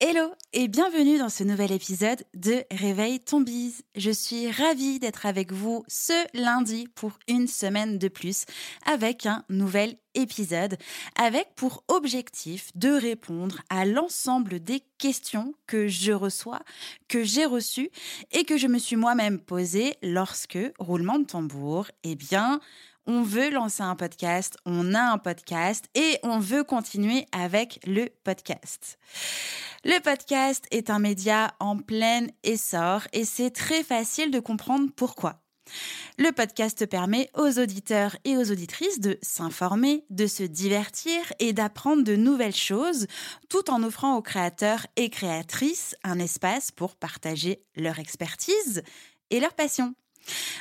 Hello et bienvenue dans ce nouvel épisode de Réveil ton bise. Je suis ravie d'être avec vous ce lundi pour une semaine de plus avec un nouvel épisode avec pour objectif de répondre à l'ensemble des questions que je reçois, que j'ai reçues et que je me suis moi-même posées lorsque, roulement de tambour, eh bien, on veut lancer un podcast, on a un podcast et on veut continuer avec le podcast. Le podcast est un média en plein essor et c'est très facile de comprendre pourquoi. Le podcast permet aux auditeurs et aux auditrices de s'informer, de se divertir et d'apprendre de nouvelles choses, tout en offrant aux créateurs et créatrices un espace pour partager leur expertise et leur passion.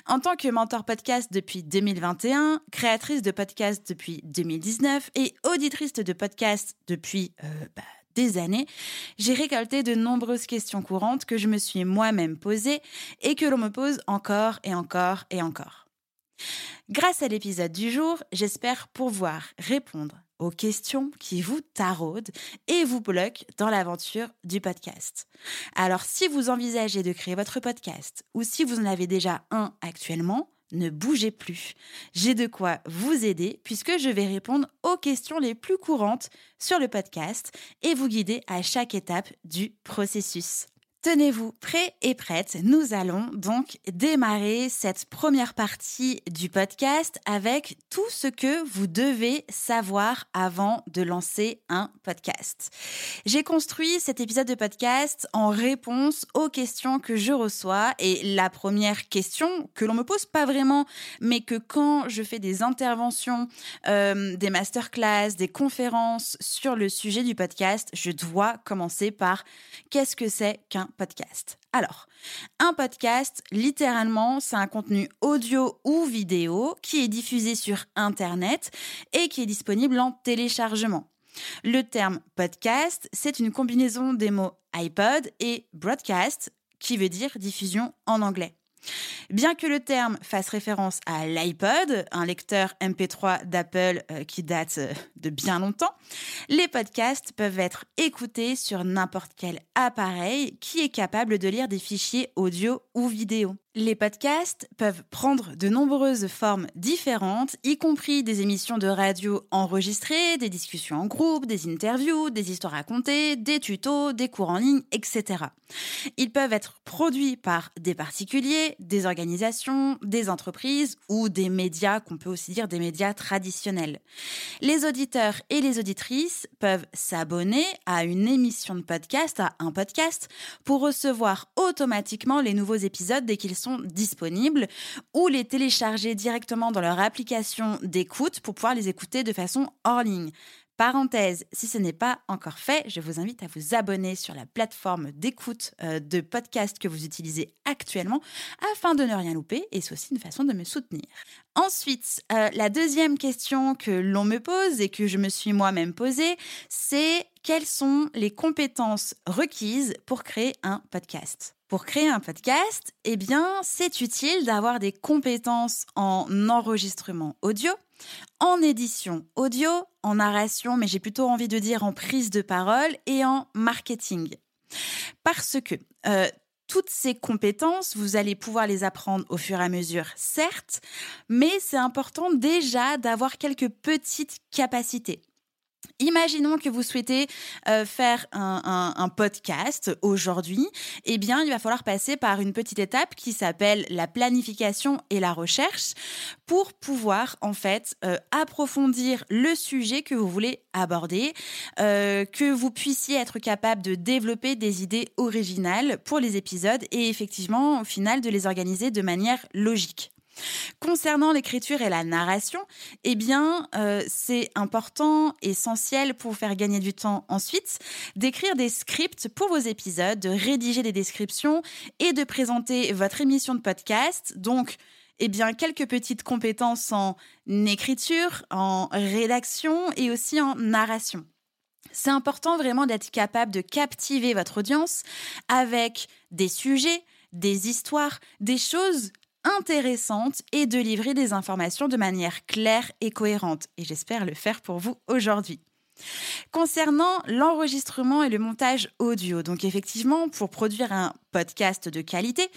En tant que mentor podcast depuis 2021, créatrice de podcast depuis 2019 et auditrice de podcast depuis euh, bah, des années, j'ai récolté de nombreuses questions courantes que je me suis moi-même posées et que l'on me pose encore et encore et encore. Grâce à l'épisode du jour, j'espère pouvoir répondre aux questions qui vous taraudent et vous bloquent dans l'aventure du podcast. Alors si vous envisagez de créer votre podcast ou si vous en avez déjà un actuellement, ne bougez plus. J'ai de quoi vous aider puisque je vais répondre aux questions les plus courantes sur le podcast et vous guider à chaque étape du processus. Tenez-vous prêts et prêtes. Nous allons donc démarrer cette première partie du podcast avec tout ce que vous devez savoir avant de lancer un podcast. J'ai construit cet épisode de podcast en réponse aux questions que je reçois et la première question que l'on me pose pas vraiment, mais que quand je fais des interventions, euh, des masterclass, des conférences sur le sujet du podcast, je dois commencer par qu'est-ce que c'est qu'un podcast. Alors, un podcast, littéralement, c'est un contenu audio ou vidéo qui est diffusé sur Internet et qui est disponible en téléchargement. Le terme podcast, c'est une combinaison des mots iPod et broadcast, qui veut dire diffusion en anglais. Bien que le terme fasse référence à l'iPod, un lecteur MP3 d'Apple euh, qui date euh, de bien longtemps, les podcasts peuvent être écoutés sur n'importe quel appareil qui est capable de lire des fichiers audio ou vidéo. Les podcasts peuvent prendre de nombreuses formes différentes, y compris des émissions de radio enregistrées, des discussions en groupe, des interviews, des histoires racontées, des tutos, des cours en ligne, etc. Ils peuvent être produits par des particuliers, des organisations, des entreprises ou des médias, qu'on peut aussi dire des médias traditionnels. Les auditeurs et les auditrices peuvent s'abonner à une émission de podcast, à un podcast, pour recevoir automatiquement les nouveaux épisodes dès qu'ils sont disponibles ou les télécharger directement dans leur application d'écoute pour pouvoir les écouter de façon hors ligne. Parenthèse, si ce n'est pas encore fait, je vous invite à vous abonner sur la plateforme d'écoute euh, de podcast que vous utilisez actuellement afin de ne rien louper et c'est aussi une façon de me soutenir. Ensuite, euh, la deuxième question que l'on me pose et que je me suis moi-même posée, c'est quelles sont les compétences requises pour créer un podcast? Pour créer un podcast, eh bien, c'est utile d'avoir des compétences en enregistrement audio, en édition audio, en narration, mais j'ai plutôt envie de dire en prise de parole et en marketing. Parce que euh, toutes ces compétences, vous allez pouvoir les apprendre au fur et à mesure, certes, mais c'est important déjà d'avoir quelques petites capacités. Imaginons que vous souhaitez euh, faire un, podcast aujourd'hui. Eh bien, il va falloir passer par une petite étape qui s'appelle la planification et la recherche pour pouvoir en fait euh, approfondir le sujet que vous voulez aborder, euh, que vous puissiez être capable de développer des idées originales pour les épisodes et effectivement au final de les organiser de manière logique. Concernant l'écriture et la narration, eh bien, euh, c'est important, essentiel pour faire gagner du temps ensuite, d'écrire des scripts pour vos épisodes, de rédiger des descriptions et de présenter votre émission de podcast. Donc, eh bien, quelques petites compétences en écriture, en rédaction et aussi en narration. C'est important vraiment d'être capable de captiver votre audience avec des sujets, des histoires, des choses intéressante et de livrer des informations de manière claire et cohérente. Et j'espère le faire pour vous aujourd'hui. Concernant l'enregistrement et le montage audio, donc effectivement, pour produire un podcast de qualité,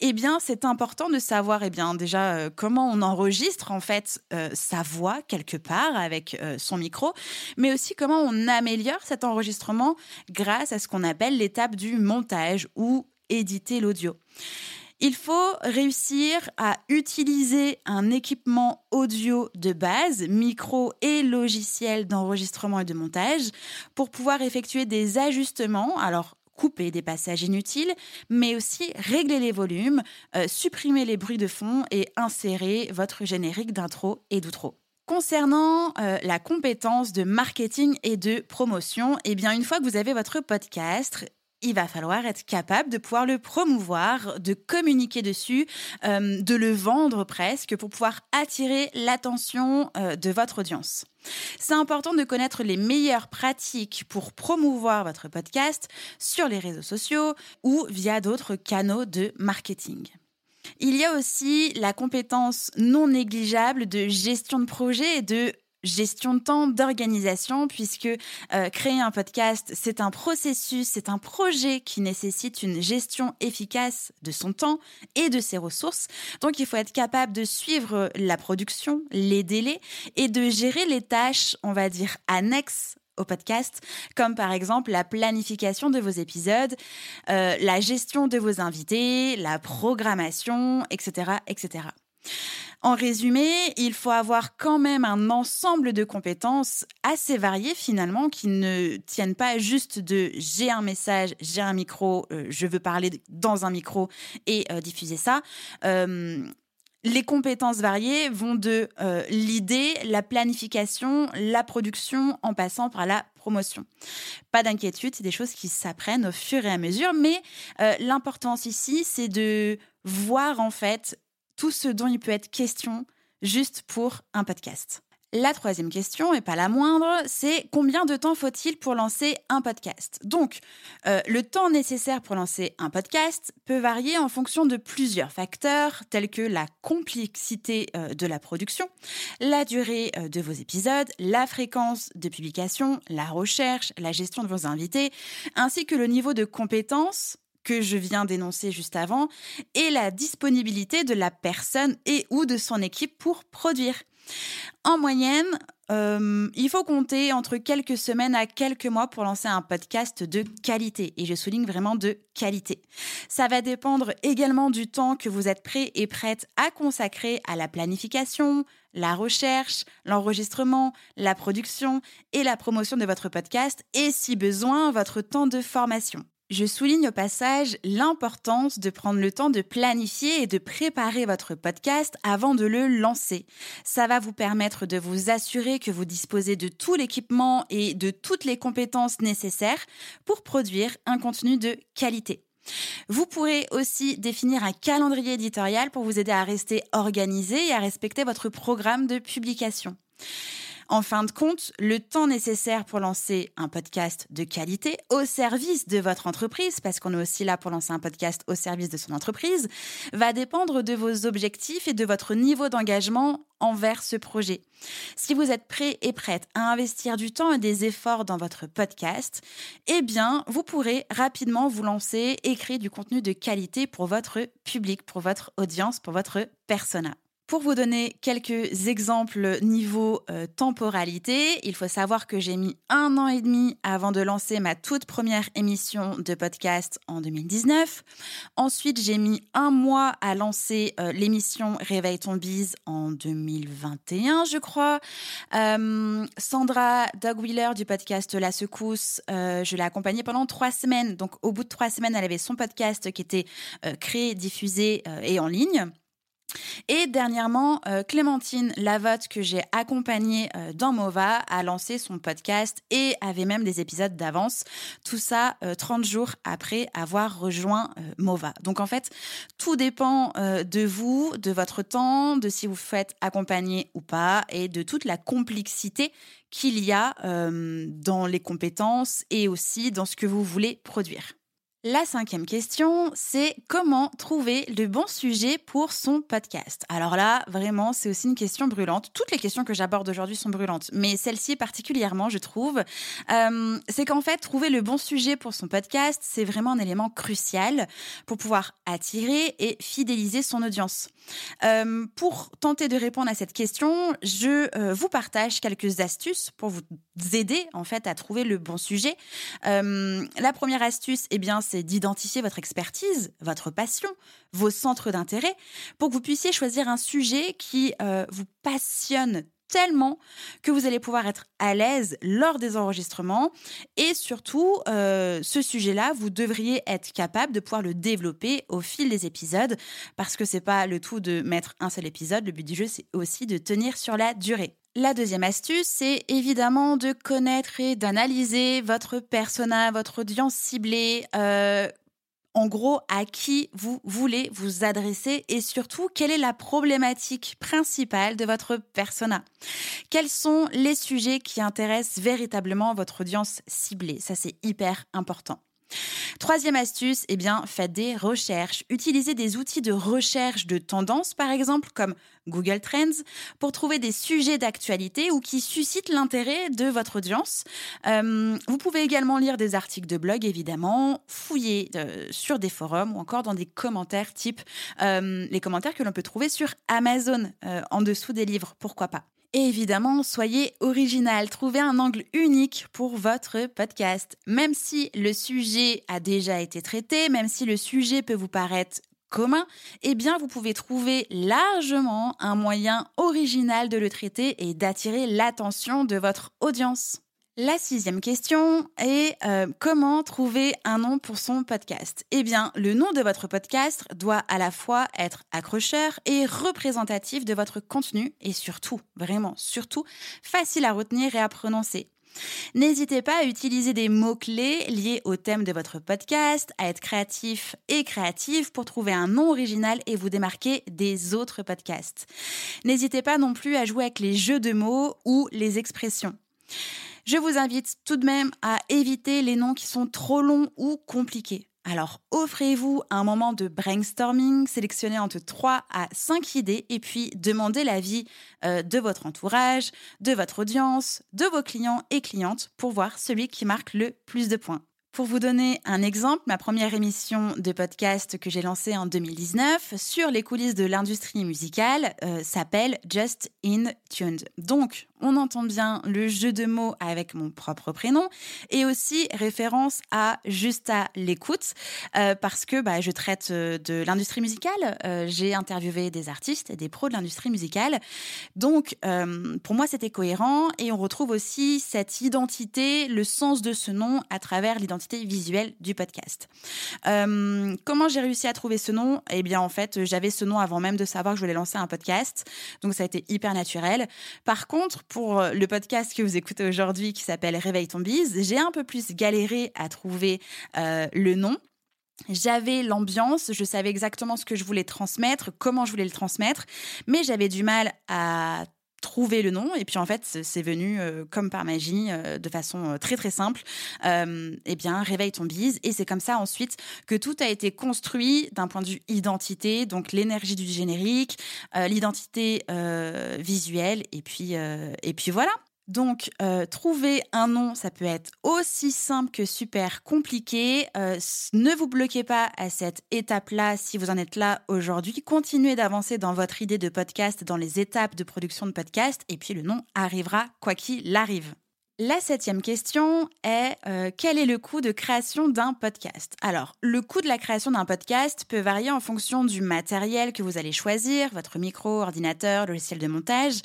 eh bien, c'est important de savoir, eh bien, déjà euh, comment on enregistre en fait euh, sa voix quelque part avec euh, son micro, mais aussi comment on améliore cet enregistrement grâce à ce qu'on appelle l'étape du montage ou éditer l'audio. Il faut réussir à utiliser un équipement audio de base, micro et logiciel d'enregistrement et de montage, pour pouvoir effectuer des ajustements. Alors, couper des passages inutiles, mais aussi régler les volumes, euh, supprimer les bruits de fond et insérer votre générique d'intro et d'outro. Concernant euh, la compétence de marketing et de promotion, eh bien une fois que vous avez votre podcast, il va falloir être capable de pouvoir le promouvoir, de communiquer dessus, euh, de le vendre presque pour pouvoir attirer l'attention euh, de votre audience. C'est important de connaître les meilleures pratiques pour promouvoir votre podcast sur les réseaux sociaux ou via d'autres canaux de marketing. Il y a aussi la compétence non négligeable de gestion de projet et de gestion de temps, d'organisation, puisque euh, créer un podcast, c'est un processus, c'est un projet qui nécessite une gestion efficace de son temps et de ses ressources. Donc il faut être capable de suivre la production, les délais et de gérer les tâches, on va dire, annexes au podcast, comme par exemple la planification de vos épisodes, euh, la gestion de vos invités, la programmation, etc., etc. En résumé, il faut avoir quand même un ensemble de compétences assez variées finalement qui ne tiennent pas juste de j'ai un message, j'ai un micro, euh, je veux parler dans un micro et euh, diffuser ça. Euh, les compétences variées vont de l'idée, la planification, la production, en passant par la promotion. Pas d'inquiétude, c'est des choses qui s'apprennent au fur et à mesure, mais l'importance ici, c'est de voir en fait tout ce dont il peut être question juste pour un podcast. La troisième question, et pas la moindre, c'est combien de temps faut-il pour lancer un podcast? Donc, euh, le temps nécessaire pour lancer un podcast peut varier en fonction de plusieurs facteurs, tels que la complexité euh, de la production, la durée euh, de vos épisodes, la fréquence de publication, la recherche, la gestion de vos invités, ainsi que le niveau de compétence que je viens d'énoncer juste avant, et la disponibilité de la personne et ou de son équipe pour produire. En moyenne, euh, il faut compter entre quelques semaines à quelques mois pour lancer un podcast de qualité. Et je souligne vraiment de qualité. Ça va dépendre également du temps que vous êtes prêt et prête à consacrer à la planification, la recherche, l'enregistrement, la production et la promotion de votre podcast et si besoin, votre temps de formation. Je souligne au passage l'importance de prendre le temps de planifier et de préparer votre podcast avant de le lancer. Ça va vous permettre de vous assurer que vous disposez de tout l'équipement et de toutes les compétences nécessaires pour produire un contenu de qualité. Vous pourrez aussi définir un calendrier éditorial pour vous aider à rester organisé et à respecter votre programme de publication. En fin de compte, le temps nécessaire pour lancer un podcast de qualité au service de votre entreprise, parce qu'on est aussi là pour lancer un podcast au service de son entreprise, va dépendre de vos objectifs et de votre niveau d'engagement envers ce projet. Si vous êtes prêt et prête à investir du temps et des efforts dans votre podcast, eh bien, vous pourrez rapidement vous lancer et créer du contenu de qualité pour votre public, pour votre audience, pour votre persona. Pour vous donner quelques exemples niveau euh, temporalité, il faut savoir que j'ai mis un an et demi avant de lancer ma toute première émission de podcast en 2019. Ensuite, j'ai mis un mois à lancer euh, l'émission Réveille ton bise en 2021, je crois. Euh, Sandra Dogwheeler du podcast La Secousse, je l'ai accompagnée pendant trois semaines. Donc, au bout de trois semaines, elle avait son podcast qui était créé, diffusé et en ligne. Et dernièrement, euh, Clémentine Lavotte, que j'ai accompagnée euh, dans Mova, a lancé son podcast et avait même des épisodes d'avance. Tout ça 30 euh, jours après avoir rejoint Mova. Donc en fait, tout dépend de vous, de votre temps, de si vous faites accompagner ou pas et de toute la complexité qu'il y a dans les compétences et aussi dans ce que vous voulez produire. La cinquième question, c'est comment trouver le bon sujet pour son podcast? Alors là, vraiment, c'est aussi une question brûlante. Toutes les questions que j'aborde aujourd'hui sont brûlantes, mais celle-ci particulièrement, je trouve. Euh, c'est qu'en fait, trouver le bon sujet pour son podcast, c'est vraiment un élément crucial pour pouvoir attirer et fidéliser son audience. Euh, pour tenter de répondre à cette question, je euh, vous partage quelques astuces pour vous aider en fait à trouver le bon sujet. la première astuce, eh bien, c'est d'identifier votre expertise, votre passion, vos centres d'intérêt, pour que vous puissiez choisir un sujet qui euh, vous passionne tellement que vous allez pouvoir être à l'aise lors des enregistrements. Et surtout euh, ce sujet-là vous devriez être capable de pouvoir le développer au fil des épisodes parce que c'est pas le tout de mettre un seul épisode. Le but du jeu c'est aussi de tenir sur la durée la deuxième astuce, c'est évidemment de connaître et d'analyser votre persona, votre audience ciblée, euh, en gros à qui vous voulez vous adresser et surtout quelle est la problématique principale de votre persona? Quels sont les sujets qui intéressent véritablement votre audience ciblée? Ça c'est hyper important. Troisième astuce, eh faites des recherches. Utilisez des outils de recherche de tendance, par exemple, comme Google Trends, pour trouver des sujets d'actualité ou qui suscitent l'intérêt de votre audience. Euh, vous pouvez également lire des articles de blog, évidemment, fouiller euh, sur des forums ou encore dans des commentaires type euh, les commentaires que l'on peut trouver sur Amazon en dessous des livres, pourquoi pas. Évidemment, soyez original, trouvez un angle unique pour votre podcast. Même si le sujet a déjà été traité, même si le sujet peut vous paraître commun, eh bien vous pouvez trouver largement un moyen original de le traiter et d'attirer l'attention de votre audience. La sixième question est euh, comment trouver un nom pour son podcast? Eh bien, le nom de votre podcast doit à la fois être accrocheur et représentatif de votre contenu et surtout, vraiment surtout, facile à retenir et à prononcer. N'hésitez pas à utiliser des mots-clés liés au thème de votre podcast, à être créatif et créative pour trouver un nom original et vous démarquer des autres podcasts. N'hésitez pas non plus à jouer avec les jeux de mots ou les expressions. Je vous invite tout de même à éviter les noms qui sont trop longs ou compliqués. Alors offrez-vous un moment de brainstorming, sélectionnez entre 3 à 5 idées et puis demandez l'avis euh, de votre entourage, de votre audience, de vos clients et clientes pour voir celui qui marque le plus de points. Pour vous donner un exemple, ma première émission de podcast que j'ai lancée en 2019 sur les coulisses de l'industrie musicale euh, s'appelle Just in Tuned. Donc, on entend bien le jeu de mots avec mon propre prénom et aussi référence à juste à l'écoute euh, parce que bah, je traite euh, de l'industrie musicale. Euh, j'ai interviewé des artistes et des pros de l'industrie musicale. Donc, pour moi, c'était cohérent et on retrouve aussi cette identité, le sens de ce nom à travers l'identité visuelle du podcast. comment j'ai réussi à trouver ce nom? Eh bien, en fait, j'avais ce nom avant même de savoir que je voulais lancer un podcast. Donc, ça a été hyper naturel. Par contre, pour euh, le podcast que vous écoutez aujourd'hui qui s'appelle Réveille ton bise, j'ai un peu plus galéré à trouver euh, le nom. J'avais l'ambiance, je savais exactement ce que je voulais transmettre, comment je voulais le transmettre, mais j'avais du mal à trouver le nom. Et puis en fait c'est venu euh, comme par magie de façon très très simple. Eh bien réveille ton bise. Et c'est comme ça ensuite que tout a été construit d'un point de vue identité. Donc l'énergie du générique l'identité visuelle. Et puis et puis voilà Donc, euh, trouver un nom, ça peut être aussi simple que super compliqué. Euh, ne vous bloquez pas à cette étape-là si vous en êtes là aujourd'hui. Continuez d'avancer dans votre idée de podcast, dans les étapes de production de podcast, et puis le nom arrivera quoi qu'il arrive. La septième question est euh, quel est le coût de création d'un podcast? Alors, le coût de la création d'un podcast peut varier en fonction du matériel que vous allez choisir, votre micro, ordinateur, logiciel de montage,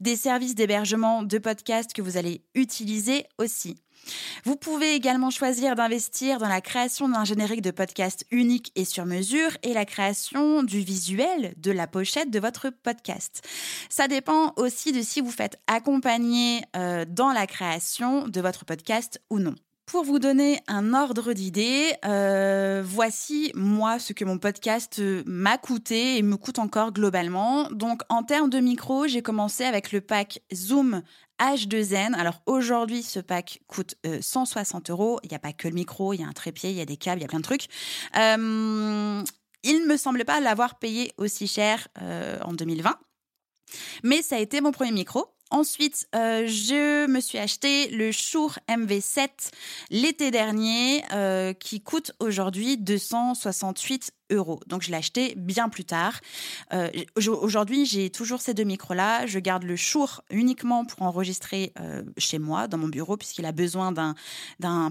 des services d'hébergement de podcast que vous allez utiliser aussi. Vous pouvez également choisir d'investir dans la création d'un générique de podcast unique et sur mesure et la création du visuel de la pochette de votre podcast. Ça dépend aussi de si vous faites accompagner euh, dans la création de votre podcast ou non. Pour vous donner un ordre d'idée, euh, voici moi ce que mon podcast m'a coûté et me coûte encore globalement. Donc en termes de micro, j'ai commencé avec le pack Zoom H2N. Alors aujourd'hui, ce pack coûte 160 euh, euros. Il n'y a pas que le micro, il y a un trépied, il y a des câbles, il y a plein de trucs. Euh, il ne me semble pas l'avoir payé aussi cher en 2020. Mais ça a été mon premier micro. Ensuite, euh, je me suis acheté le Shure MV7 l'été dernier, euh, qui coûte aujourd'hui 268 donc je l'ai acheté bien plus tard. Euh, aujourd'hui, j'ai toujours ces deux micros-là. Je garde le Shure uniquement pour enregistrer euh, chez moi, dans mon bureau, puisqu'il a besoin d'un,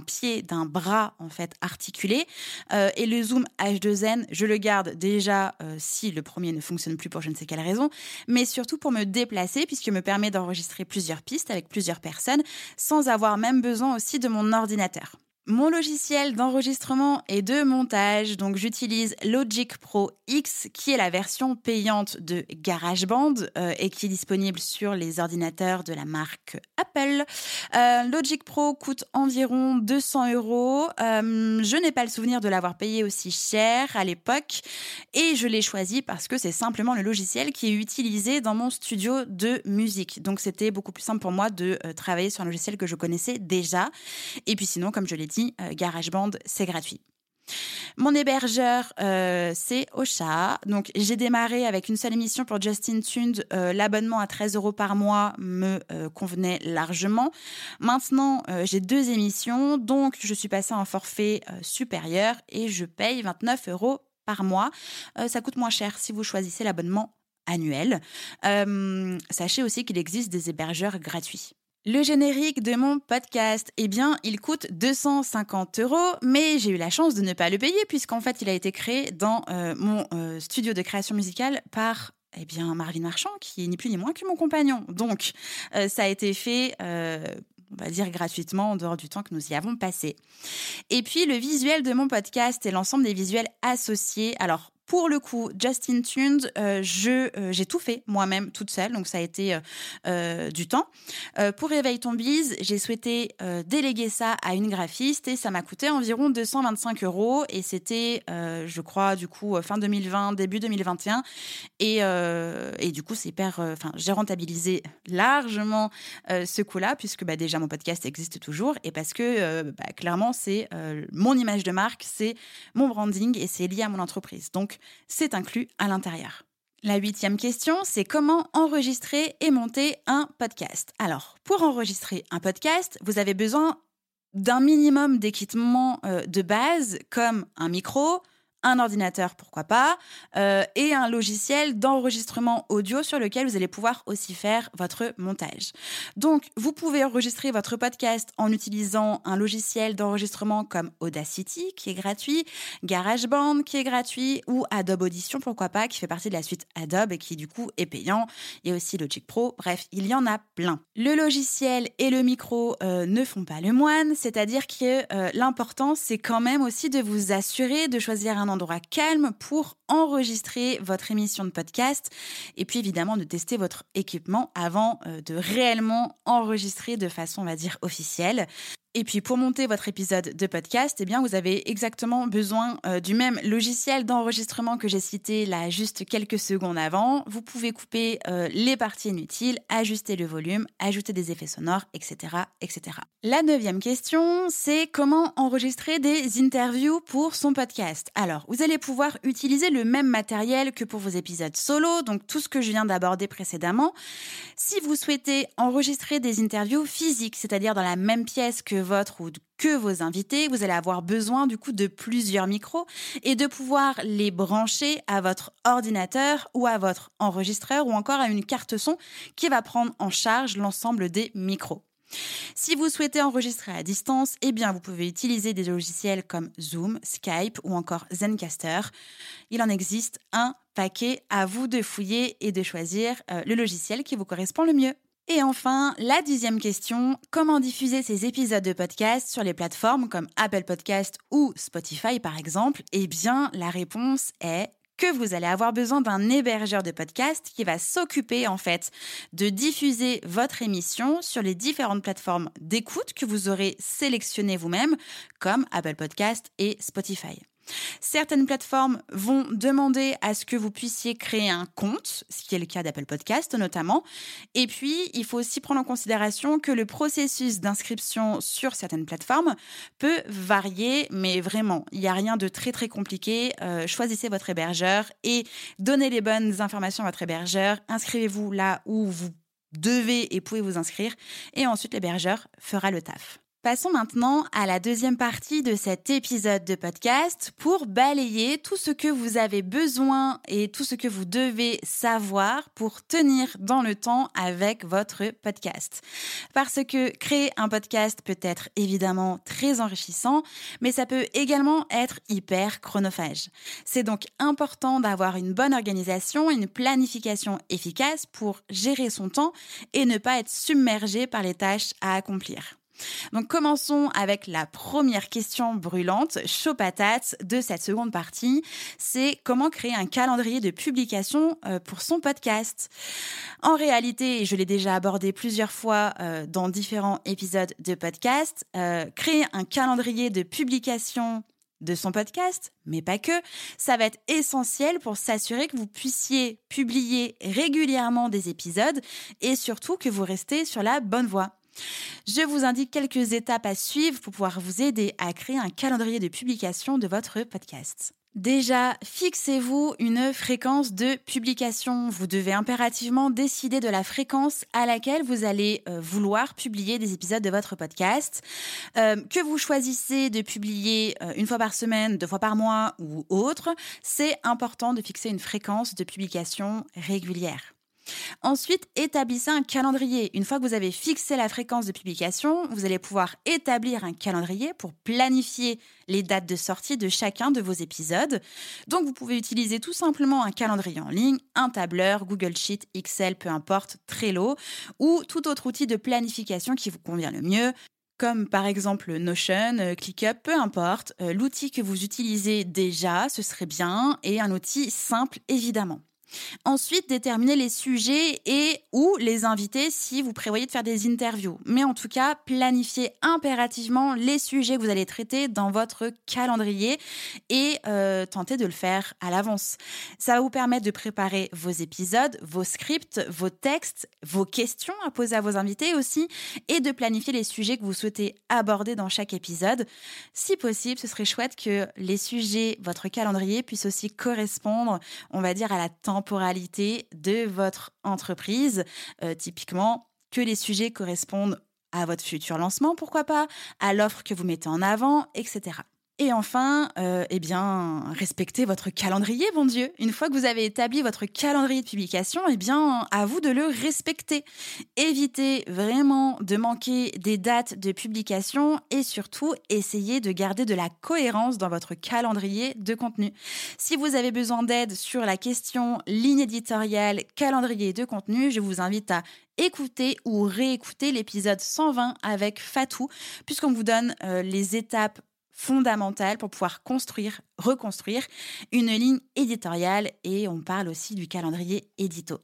pied, d'un bras en fait articulé. Euh, et le Zoom H2N, je le garde déjà si le premier ne fonctionne plus pour je ne sais quelle raison, mais surtout pour me déplacer, puisqu'il me permet d'enregistrer plusieurs pistes avec plusieurs personnes, sans avoir même besoin aussi de mon ordinateur. Mon logiciel d'enregistrement et de montage, donc j'utilise Logic Pro X, qui est la version payante de GarageBand euh, et qui est disponible sur les ordinateurs de la marque Apple. Euh, Logic Pro coûte environ 200 euros. Euh, je n'ai pas le souvenir de l'avoir payé aussi cher à l'époque et je l'ai choisi parce que c'est simplement le logiciel qui est utilisé dans mon studio de musique. Donc c'était beaucoup plus simple pour moi de travailler sur un logiciel que je connaissais déjà. Et puis sinon, comme je l'ai euh, GarageBand, c'est gratuit. Mon hébergeur, euh, c'est Ocha. Donc, j'ai démarré avec une seule émission pour Justin Tund. Euh, l'abonnement à 13 euros par mois me convenait largement. Maintenant, j'ai deux émissions. Donc, je suis passée en forfait supérieur et je paye 29 euros par mois. ça coûte moins cher si vous choisissez l'abonnement annuel. sachez aussi qu'il existe des hébergeurs gratuits. Le générique de mon podcast, eh bien, il coûte 250 euros, mais j'ai eu la chance de ne pas le payer puisqu'en fait, il a été créé dans euh, mon euh, studio de création musicale par eh bien, Marvin Marchand, qui est ni plus ni moins que mon compagnon. Donc, euh, ça a été fait on va dire gratuitement en dehors du temps que nous y avons passé. Et puis le visuel de mon podcast et l'ensemble des visuels associés. Alors pour le coup, Justin Tunes, euh, je euh, j'ai tout fait moi-même toute seule, donc ça a été euh, du temps. pour Réveille ton bise, j'ai souhaité déléguer ça à une graphiste et ça m'a coûté environ 225 euros et c'était, je crois, du coup fin 2020, début 2021 et, et du coup c'est hyper, enfin j'ai rentabilisé largement ce coup-là puisque bah, déjà mon podcast existe toujours et parce que bah, clairement c'est mon image de marque, c'est mon branding et c'est lié à mon entreprise. Donc c'est inclus à l'intérieur. La huitième question, c'est comment enregistrer et monter un podcast. Alors, pour enregistrer un podcast, vous avez besoin d'un minimum d'équipement euh, de base comme un micro, un ordinateur, pourquoi pas, euh, et un logiciel d'enregistrement audio sur lequel vous allez pouvoir aussi faire votre montage. Donc, vous pouvez enregistrer votre podcast en utilisant un logiciel d'enregistrement comme Audacity, qui est gratuit, GarageBand, qui est gratuit, ou Adobe Audition, pourquoi pas, qui fait partie de la suite Adobe et qui du coup est payant. Il y a aussi Logic Pro, bref, il y en a plein. Le logiciel et le micro euh, ne font pas le moine, c'est-à-dire que euh, l'important, c'est quand même aussi de vous assurer de choisir un endroit calme pour enregistrer votre émission de podcast et puis évidemment de tester votre équipement avant euh, de réellement enregistrer de façon, on va dire, officielle. Et puis pour monter votre épisode de podcast, eh bien vous avez exactement besoin euh, du même logiciel d'enregistrement que j'ai cité là juste quelques secondes avant. Vous pouvez couper euh, les parties inutiles, ajuster le volume, ajouter des effets sonores, etc., etc. La neuvième question, c'est comment enregistrer des interviews pour son podcast. Alors vous allez pouvoir utiliser le même matériel que pour vos épisodes solo, donc tout ce que je viens d'aborder précédemment. Si vous souhaitez enregistrer des interviews physiques, c'est-à-dire dans la même pièce que votre ou que vos invités, vous allez avoir besoin du coup de plusieurs micros et de pouvoir les brancher à votre ordinateur ou à votre enregistreur ou encore à une carte son qui va prendre en charge l'ensemble des micros. Si vous souhaitez enregistrer à distance, eh bien vous pouvez utiliser des logiciels comme Zoom, Skype ou encore Zencaster. Il en existe un paquet à vous de fouiller et de choisir euh, le logiciel qui vous correspond le mieux. Et enfin, la dixième question, comment diffuser ces épisodes de podcast sur les plateformes comme Apple Podcast ou Spotify par exemple? Eh bien, la réponse est que vous allez avoir besoin d'un hébergeur de podcast qui va s'occuper en fait de diffuser votre émission sur les différentes plateformes d'écoute que vous aurez sélectionnées vous-même comme Apple Podcast et Spotify. Certaines plateformes vont demander à ce que vous puissiez créer un compte, ce qui est le cas d'Apple Podcast notamment. Et puis, il faut aussi prendre en considération que le processus d'inscription sur certaines plateformes peut varier, mais vraiment, il n'y a rien de très très compliqué. Euh, choisissez votre hébergeur et donnez les bonnes informations à votre hébergeur. Inscrivez-vous là où vous devez et pouvez vous inscrire. Et ensuite, l'hébergeur fera le taf. Passons maintenant à la deuxième partie de cet épisode de podcast pour balayer tout ce que vous avez besoin et tout ce que vous devez savoir pour tenir dans le temps avec votre podcast. Parce que créer un podcast peut être évidemment très enrichissant, mais ça peut également être hyper chronophage. C'est donc important d'avoir une bonne organisation, une planification efficace pour gérer son temps et ne pas être submergé par les tâches à accomplir. Donc commençons avec la première question brûlante, chaud patate de cette seconde partie, c'est comment créer un calendrier de publication euh, pour son podcast. En réalité, je l'ai déjà abordé plusieurs fois euh, dans différents épisodes de podcast, euh, créer un calendrier de publication de son podcast, mais pas que, ça va être essentiel pour s'assurer que vous puissiez publier régulièrement des épisodes et surtout que vous restez sur la bonne voie. Je vous indique quelques étapes à suivre pour pouvoir vous aider à créer un calendrier de publication de votre podcast. Déjà, fixez-vous une fréquence de publication. Vous devez impérativement décider de la fréquence à laquelle vous allez euh, vouloir publier des épisodes de votre podcast. Euh, que vous choisissez de publier euh, une fois par semaine, deux fois par mois ou autre, c'est important de fixer une fréquence de publication régulière. Ensuite, établissez un calendrier. Une fois que vous avez fixé la fréquence de publication, vous allez pouvoir établir un calendrier pour planifier les dates de sortie de chacun de vos épisodes. Donc, vous pouvez utiliser tout simplement un calendrier en ligne, un tableur, Google Sheet, Excel, peu importe, Trello, ou tout autre outil de planification qui vous convient le mieux comme par exemple Notion, euh, ClickUp, peu importe, euh, l'outil que vous utilisez déjà, ce serait bien, et un outil simple évidemment. Ensuite, déterminer les sujets et ou les invités si vous prévoyez de faire des interviews. Mais en tout cas, planifiez impérativement les sujets que vous allez traiter dans votre calendrier et euh, tentez de le faire à l'avance. Ça va vous permettre de préparer vos épisodes, vos scripts, vos textes, vos questions à poser à vos invités aussi et de planifier les sujets que vous souhaitez aborder dans chaque épisode. Si possible, ce serait chouette que les sujets, votre calendrier puissent aussi correspondre, on va dire, à la température temporalité de votre entreprise. Euh, typiquement, que les sujets correspondent à votre futur lancement, pourquoi pas, à l'offre que vous mettez en avant, etc. Et enfin, euh, eh bien, respectez votre calendrier, bon Dieu. Une fois que vous avez établi votre calendrier de publication, eh bien, à vous de le respecter. Évitez vraiment de manquer des dates de publication et surtout, essayez de garder de la cohérence dans votre calendrier de contenu. Si vous avez besoin d'aide sur la question ligne éditoriale, calendrier de contenu, je vous invite à écouter ou réécouter l'épisode 120 avec Fatou, puisqu'on vous donne euh, les étapes fondamentale pour pouvoir construire, reconstruire une ligne éditoriale et on parle aussi du calendrier édito.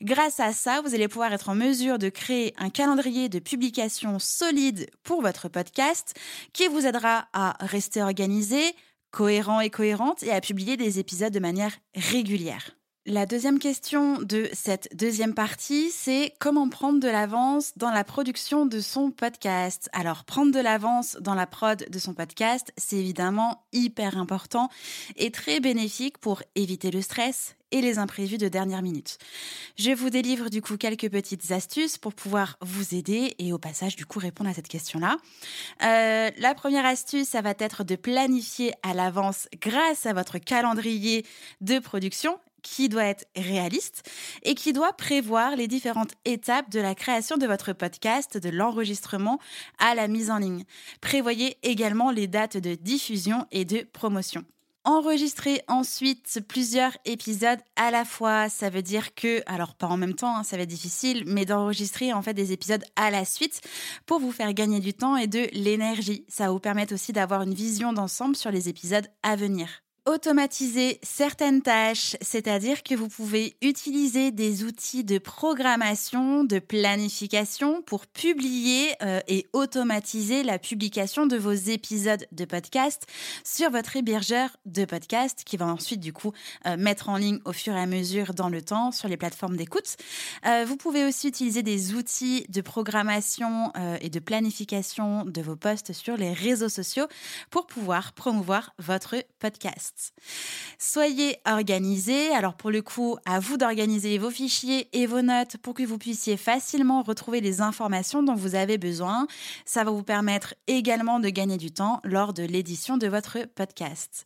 Grâce à ça, vous allez pouvoir être en mesure de créer un calendrier de publication solide pour votre podcast qui vous aidera à rester organisé, cohérent et cohérente et à publier des épisodes de manière régulière. La deuxième question de cette deuxième partie, c'est comment prendre de l'avance dans la production de son podcast. Alors, prendre de l'avance dans la prod de son podcast, c'est évidemment hyper important et très bénéfique pour éviter le stress et les imprévus de dernière minute. Je vous délivre du coup quelques petites astuces pour pouvoir vous aider et au passage du coup répondre à cette question-là. Euh, la première astuce, ça va être de planifier à l'avance grâce à votre calendrier de production qui doit être réaliste et qui doit prévoir les différentes étapes de la création de votre podcast, de l'enregistrement à la mise en ligne. Prévoyez également les dates de diffusion et de promotion. Enregistrer ensuite plusieurs épisodes à la fois, ça veut dire que, alors pas en même temps, hein, ça va être difficile, mais d'enregistrer en fait des épisodes à la suite pour vous faire gagner du temps et de l'énergie. Ça va vous permettre aussi d'avoir une vision d'ensemble sur les épisodes à venir automatiser certaines tâches, c'est-à-dire que vous pouvez utiliser des outils de programmation, de planification pour publier euh, et automatiser la publication de vos épisodes de podcast sur votre hébergeur de podcast qui va ensuite du coup euh, mettre en ligne au fur et à mesure dans le temps sur les plateformes d'écoute. Euh, vous pouvez aussi utiliser des outils de programmation et de planification de vos posts sur les réseaux sociaux pour pouvoir promouvoir votre podcast. Soyez organisés. Alors pour le coup, à vous d'organiser vos fichiers et vos notes pour que vous puissiez facilement retrouver les informations dont vous avez besoin. Ça va vous permettre également de gagner du temps lors de l'édition de votre podcast.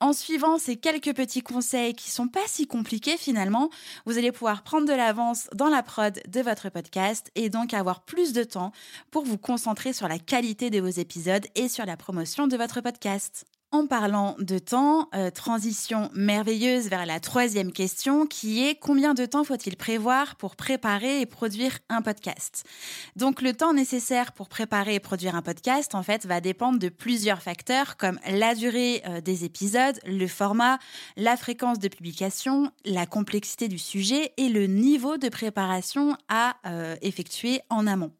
En suivant ces quelques petits conseils qui sont pas si compliqués finalement, vous allez pouvoir prendre de l'avance dans la prod de votre podcast et donc avoir plus de temps pour vous concentrer sur la qualité de vos épisodes et sur la promotion de votre podcast. En parlant de temps, euh, transition merveilleuse vers la troisième question qui est combien de temps faut-il prévoir pour préparer et produire un podcast? Donc le temps nécessaire pour préparer et produire un podcast en fait va dépendre de plusieurs facteurs comme la durée euh, des épisodes, le format, la fréquence de publication, la complexité du sujet et le niveau de préparation à euh, effectuer en amont.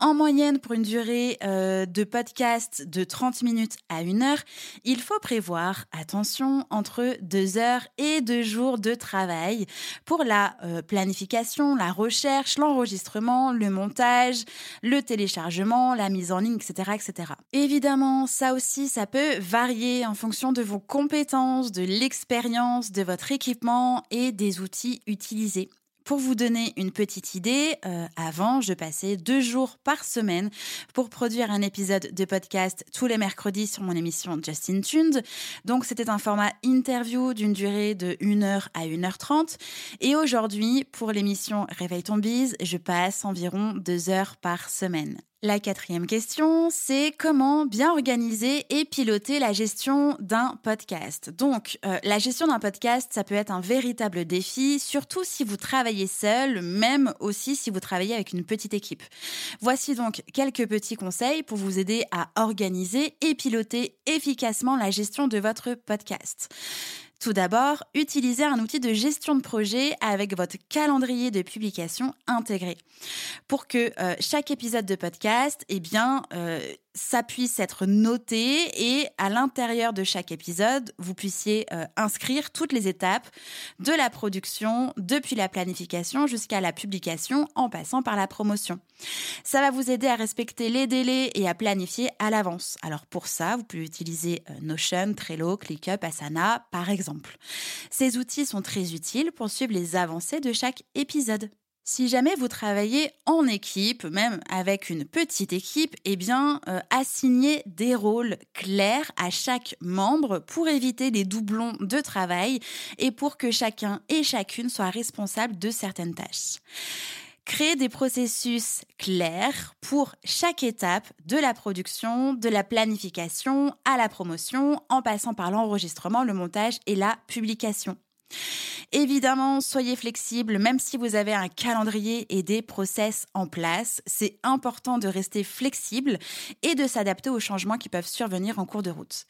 En moyenne, pour une durée euh, de podcast de 30 minutes à 1 heure, il faut prévoir, attention, entre 2 heures et 2 jours de travail pour la euh, planification, la recherche, l'enregistrement, le montage, le téléchargement, la mise en ligne, etc., etc. Évidemment, ça aussi, ça peut varier en fonction de vos compétences, de l'expérience, de votre équipement et des outils utilisés. Pour vous donner une petite idée, euh, avant, je passais deux jours par semaine pour produire un épisode de podcast tous les mercredis sur mon émission Justin Tuned. Donc, c'était un format interview d'une durée de 1h à 1h30. Et aujourd'hui, pour l'émission Réveille ton bise, je passe environ deux heures par semaine. La quatrième question, c'est comment bien organiser et piloter la gestion d'un podcast. Donc, euh, la gestion d'un podcast, ça peut être un véritable défi, surtout si vous travaillez seul, même aussi si vous travaillez avec une petite équipe. Voici donc quelques petits conseils pour vous aider à organiser et piloter efficacement la gestion de votre podcast. Tout d'abord, utilisez un outil de gestion de projet avec votre calendrier de publication intégré. Pour que euh, chaque épisode de podcast, eh bien, euh, ça puisse être noté et à l'intérieur de chaque épisode, vous puissiez euh, inscrire toutes les étapes de la production, depuis la planification jusqu'à la publication en passant par la promotion. Ça va vous aider à respecter les délais et à planifier à l'avance. Alors pour ça, vous pouvez utiliser euh, Notion, Trello, ClickUp, Asana par exemple. Ces outils sont très utiles pour suivre les avancées de chaque épisode. Si jamais vous travaillez en équipe, même avec une petite équipe, eh euh, assignez des rôles clairs à chaque membre pour éviter les doublons de travail et pour que chacun et chacune soit responsable de certaines tâches. Créez des processus clairs pour chaque étape de la production, de la planification à la promotion, en passant par l'enregistrement, le montage et la publication. Évidemment, soyez flexible, même si vous avez un calendrier et des process en place. C'est important de rester flexible et de s'adapter aux changements qui peuvent survenir en cours de route.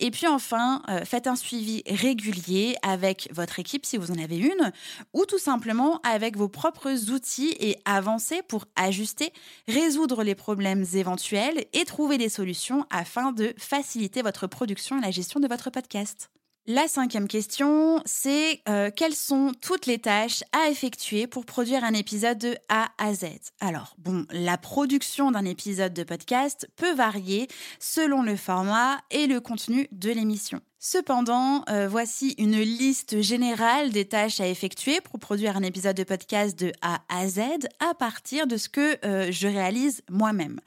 Et puis enfin, euh, faites un suivi régulier avec votre équipe si vous en avez une, ou tout simplement avec vos propres outils et avancez pour ajuster, résoudre les problèmes éventuels et trouver des solutions afin de faciliter votre production et la gestion de votre podcast. La cinquième question, c'est euh, quelles sont toutes les tâches à effectuer pour produire un épisode de A à Z? Alors, bon, la production d'un épisode de podcast peut varier selon le format et le contenu de l'émission. Cependant, euh, voici une liste générale des tâches à effectuer pour produire un épisode de podcast de A à Z à partir de ce que euh, je réalise moi-même.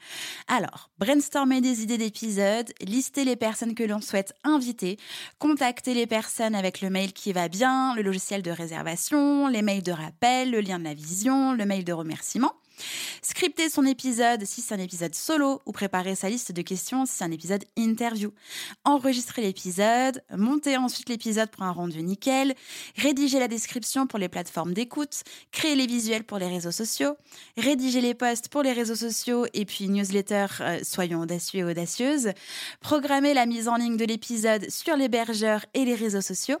Alors, brainstormer des idées d'épisodes, lister les personnes que l'on souhaite inviter, contacter les personnes avec le mail qui va bien, le logiciel de réservation, les mails de rappel, le lien de la vision, le mail de remerciement. Scripter son épisode si c'est un épisode solo ou préparer sa liste de questions si c'est un épisode interview. Enregistrer l'épisode, monter ensuite l'épisode pour un rendu nickel, rédiger la description pour les plateformes d'écoute, créer les visuels pour les réseaux sociaux, rédiger les posts pour les réseaux sociaux et puis newsletter, euh, soyons audacieux et audacieuses, programmer la mise en ligne de l'épisode sur l'hébergeur et les réseaux sociaux,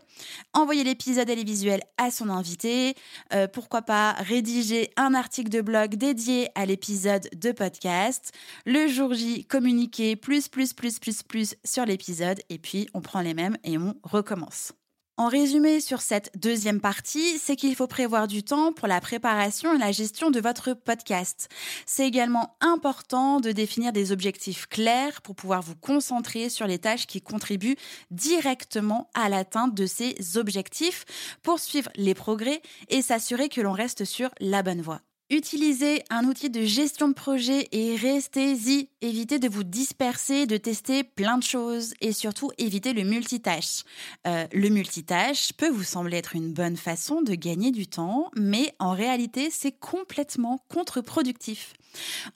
envoyer l'épisode et les visuels à son invité, euh, pourquoi pas rédiger un article de blog dédié à l'épisode de podcast. Le jour J, communiquer plus, plus, plus, plus, plus sur l'épisode. Et puis, on prend les mêmes et on recommence. En résumé sur cette deuxième partie, c'est qu'il faut prévoir du temps pour la préparation et la gestion de votre podcast. C'est également important de définir des objectifs clairs pour pouvoir vous concentrer sur les tâches qui contribuent directement à l'atteinte de ces objectifs, poursuivre les progrès et s'assurer que l'on reste sur la bonne voie. Utilisez un outil de gestion de projet et restez-y. Évitez de vous disperser, de tester plein de choses et surtout évitez le multitâche. Euh, le multitâche peut vous sembler être une bonne façon de gagner du temps, mais en réalité c'est complètement contre-productif.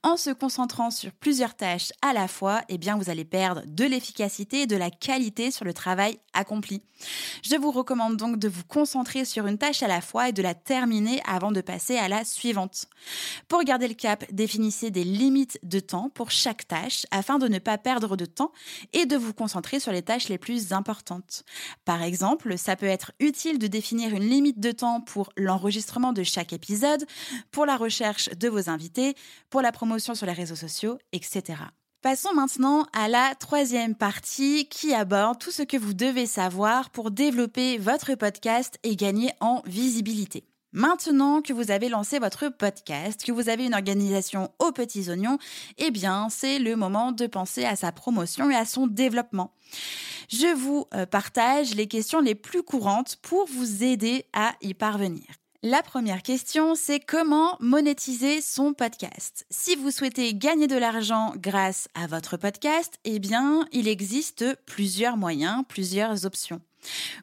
En se concentrant sur plusieurs tâches à la fois, eh bien vous allez perdre de l'efficacité et de la qualité sur le travail accompli. Je vous recommande donc de vous concentrer sur une tâche à la fois et de la terminer avant de passer à la suivante. Pour garder le cap, définissez des limites de temps pour chaque tâche afin de ne pas perdre de temps et de vous concentrer sur les tâches les plus importantes. Par exemple, ça peut être utile de définir une limite de temps pour l'enregistrement de chaque épisode, pour la recherche de vos invités, pour la promotion sur les réseaux sociaux, etc. Passons maintenant à la troisième partie qui aborde tout ce que vous devez savoir pour développer votre podcast et gagner en visibilité. Maintenant que vous avez lancé votre podcast, que vous avez une organisation aux petits oignons, eh bien, c'est le moment de penser à sa promotion et à son développement. Je vous euh, partage les questions les plus courantes pour vous aider à y parvenir. La première question, c'est comment monétiser son podcast? Si vous souhaitez gagner de l'argent grâce à votre podcast, eh bien, il existe plusieurs moyens, plusieurs options.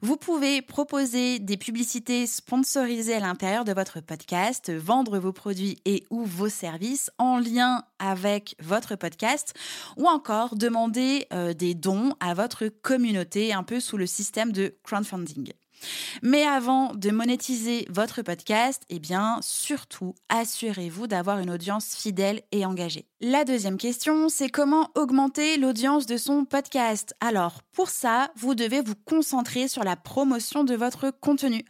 Vous pouvez proposer des publicités sponsorisées à l'intérieur de votre podcast, vendre vos produits et ou vos services en lien avec votre podcast ou encore demander euh, des dons à votre communauté un peu sous le système de crowdfunding. Mais avant de monétiser votre podcast, eh bien, surtout, assurez-vous d'avoir une audience fidèle et engagée. La deuxième question, c'est comment augmenter l'audience de son podcast. Alors, pour ça, vous devez vous concentrer sur la promotion de votre contenu.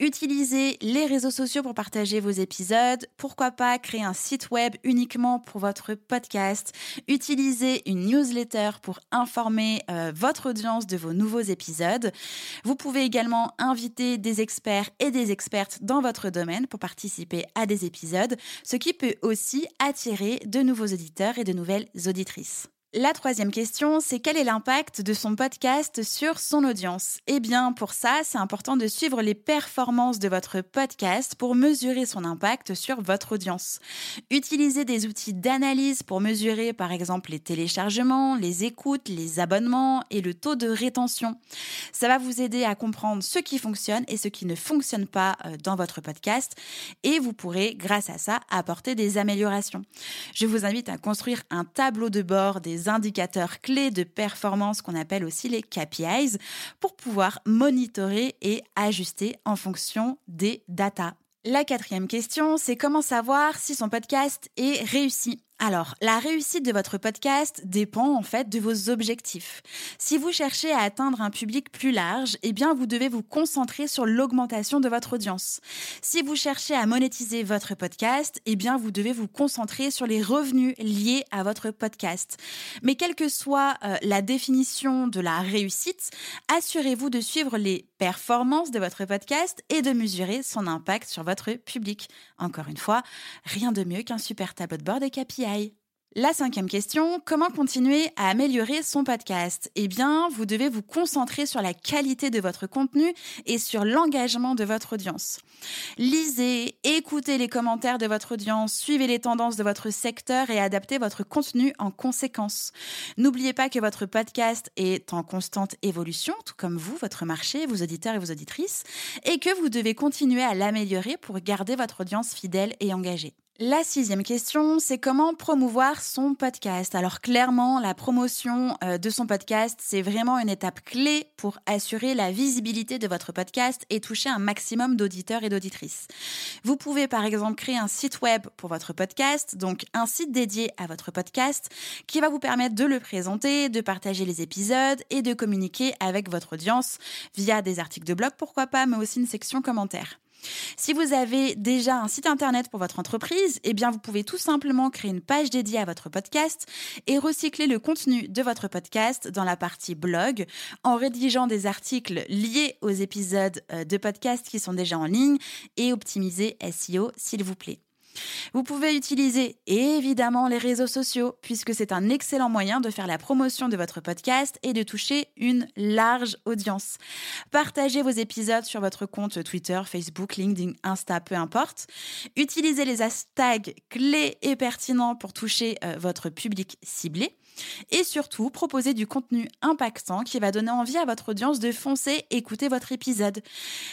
Utilisez les réseaux sociaux pour partager vos épisodes. Pourquoi pas créer un site web uniquement pour votre podcast? Utilisez une newsletter pour informer euh, votre audience de vos nouveaux épisodes. Vous pouvez également inviter des experts et des expertes dans votre domaine pour participer à des épisodes, ce qui peut aussi attirer de nouveaux et de nouvelles auditrices. La troisième question, c'est quel est l'impact de son podcast sur son audience? Eh bien, pour ça, c'est important de suivre les performances de votre podcast pour mesurer son impact sur votre audience. Utilisez des outils d'analyse pour mesurer, par exemple, les téléchargements, les écoutes, les abonnements et le taux de rétention. Ça va vous aider à comprendre ce qui fonctionne et ce qui ne fonctionne pas euh, dans votre podcast et vous pourrez, grâce à ça, apporter des améliorations. Je vous invite à construire un tableau de bord des indicateurs clés de performance qu'on appelle aussi les KPIs pour pouvoir monitorer et ajuster en fonction des datas. La quatrième question, c'est comment savoir si son podcast est réussi? Alors, la réussite de votre podcast dépend en fait de vos objectifs. Si vous cherchez à atteindre un public plus large, eh bien vous devez vous concentrer sur l'augmentation de votre audience. Si vous cherchez à monétiser votre podcast, eh bien vous devez vous concentrer sur les revenus liés à votre podcast. Mais quelle que soit euh, la définition de la réussite, assurez-vous de suivre les performances de votre podcast et de mesurer son impact sur votre public. Encore une fois, rien de mieux qu'un super tableau de bord des La cinquième question, comment continuer à améliorer son podcast? Eh bien, vous devez vous concentrer sur la qualité de votre contenu et sur l'engagement de votre audience. Lisez, écoutez les commentaires de votre audience, suivez les tendances de votre secteur et adaptez votre contenu en conséquence. N'oubliez pas que votre podcast est en constante évolution, tout comme vous, votre marché, vos auditeurs et vos auditrices, et que vous devez continuer à l'améliorer pour garder votre audience fidèle et engagée. La sixième question, c'est comment promouvoir son podcast? Alors clairement, la promotion euh, de son podcast, c'est vraiment une étape clé pour assurer la visibilité de votre podcast et toucher un maximum d'auditeurs et d'auditrices. Vous pouvez par exemple créer un site web pour votre podcast, donc un site dédié à votre podcast qui va vous permettre de le présenter, de partager les épisodes et de communiquer avec votre audience via des articles de blog, pourquoi pas, mais aussi une section commentaires. Si vous avez déjà un site internet pour votre entreprise, eh bien vous pouvez tout simplement créer une page dédiée à votre podcast et recycler le contenu de votre podcast dans la partie blog en rédigeant des articles liés aux épisodes euh, de podcast qui sont déjà en ligne et optimiser SEO s'il vous plaît. Vous pouvez utiliser évidemment les réseaux sociaux puisque c'est un excellent moyen de faire la promotion de votre podcast et de toucher une large audience. Partagez vos épisodes sur votre compte Twitter, Facebook, LinkedIn, Insta, peu importe. Utilisez les hashtags clés et pertinents pour toucher euh, votre public ciblé. Et surtout, proposez du contenu impactant qui va donner envie à votre audience de foncer écouter votre épisode.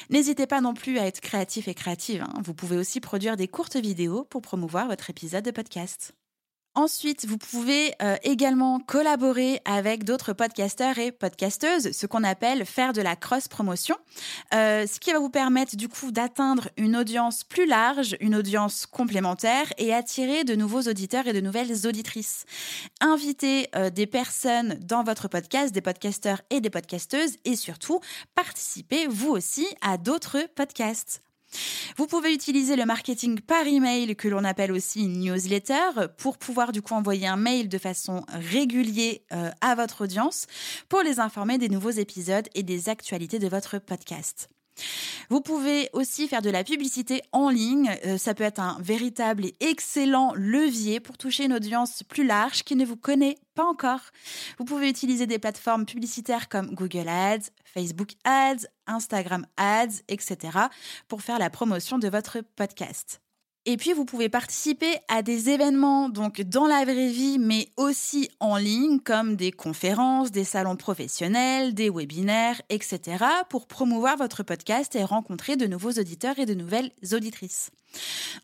N'hésitez pas non plus à être créatif et créative. Hein. Vous pouvez aussi produire des courtes vidéos pour promouvoir votre épisode de podcast. Ensuite, vous pouvez euh, également collaborer avec d'autres podcasteurs et podcasteuses, ce qu'on appelle faire de la cross-promotion, euh, ce qui va vous permettre du coup d'atteindre une audience plus large, une audience complémentaire et attirer de nouveaux auditeurs et de nouvelles auditrices. Invitez euh, des personnes dans votre podcast, des podcasteurs et des podcasteuses et surtout participez vous aussi à d'autres podcasts. Vous pouvez utiliser le marketing par email que l'on appelle aussi newsletter pour pouvoir du coup envoyer un mail de façon régulière euh, à votre audience pour les informer des nouveaux épisodes et des actualités de votre podcast. Vous pouvez aussi faire de la publicité en ligne. Euh, ça peut être un véritable et excellent levier pour toucher une audience plus large qui ne vous connaît pas encore. Vous pouvez utiliser des plateformes publicitaires comme Google Ads, Facebook Ads, Instagram Ads, etc. pour faire la promotion de votre podcast. Et puis, vous pouvez participer à des événements, donc dans la vraie vie, mais aussi en ligne, comme des conférences, des salons professionnels, des webinaires, etc., pour promouvoir votre podcast et rencontrer de nouveaux auditeurs et de nouvelles auditrices.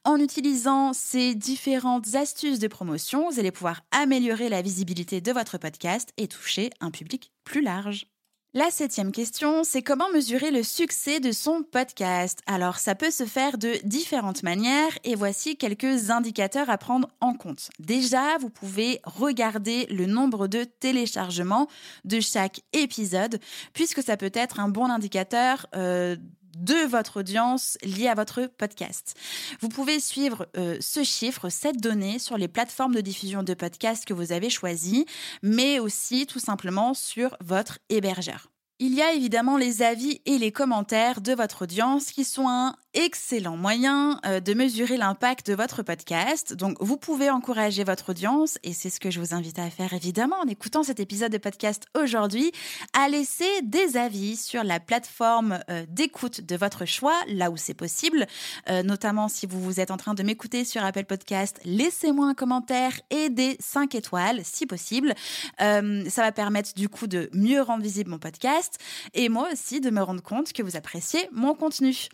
En utilisant ces différentes astuces de promotion, vous allez pouvoir améliorer la visibilité de votre podcast et toucher un public plus large. La septième question, c'est comment mesurer le succès de son podcast? Alors, ça peut se faire de différentes manières et voici quelques indicateurs à prendre en compte. Déjà, vous pouvez regarder le nombre de téléchargements de chaque épisode puisque ça peut être un bon indicateur euh, de votre audience liée à votre podcast. Vous pouvez suivre euh, ce chiffre, cette donnée sur les plateformes de diffusion de podcasts que vous avez choisies, mais aussi tout simplement sur votre hébergeur. Il y a évidemment les avis et les commentaires de votre audience qui sont un excellent moyen euh, de mesurer l'impact de votre podcast. Donc, vous pouvez encourager votre audience, et c'est ce que je vous invite à faire évidemment en écoutant cet épisode de podcast aujourd'hui, à laisser des avis sur la plateforme euh, d'écoute de votre choix, là où c'est possible. Euh, notamment si vous vous êtes en train de m'écouter sur Apple Podcast, laissez-moi un commentaire et des 5 étoiles si possible. ça va permettre du coup de mieux rendre visible mon podcast et moi aussi de me rendre compte que vous appréciez mon contenu.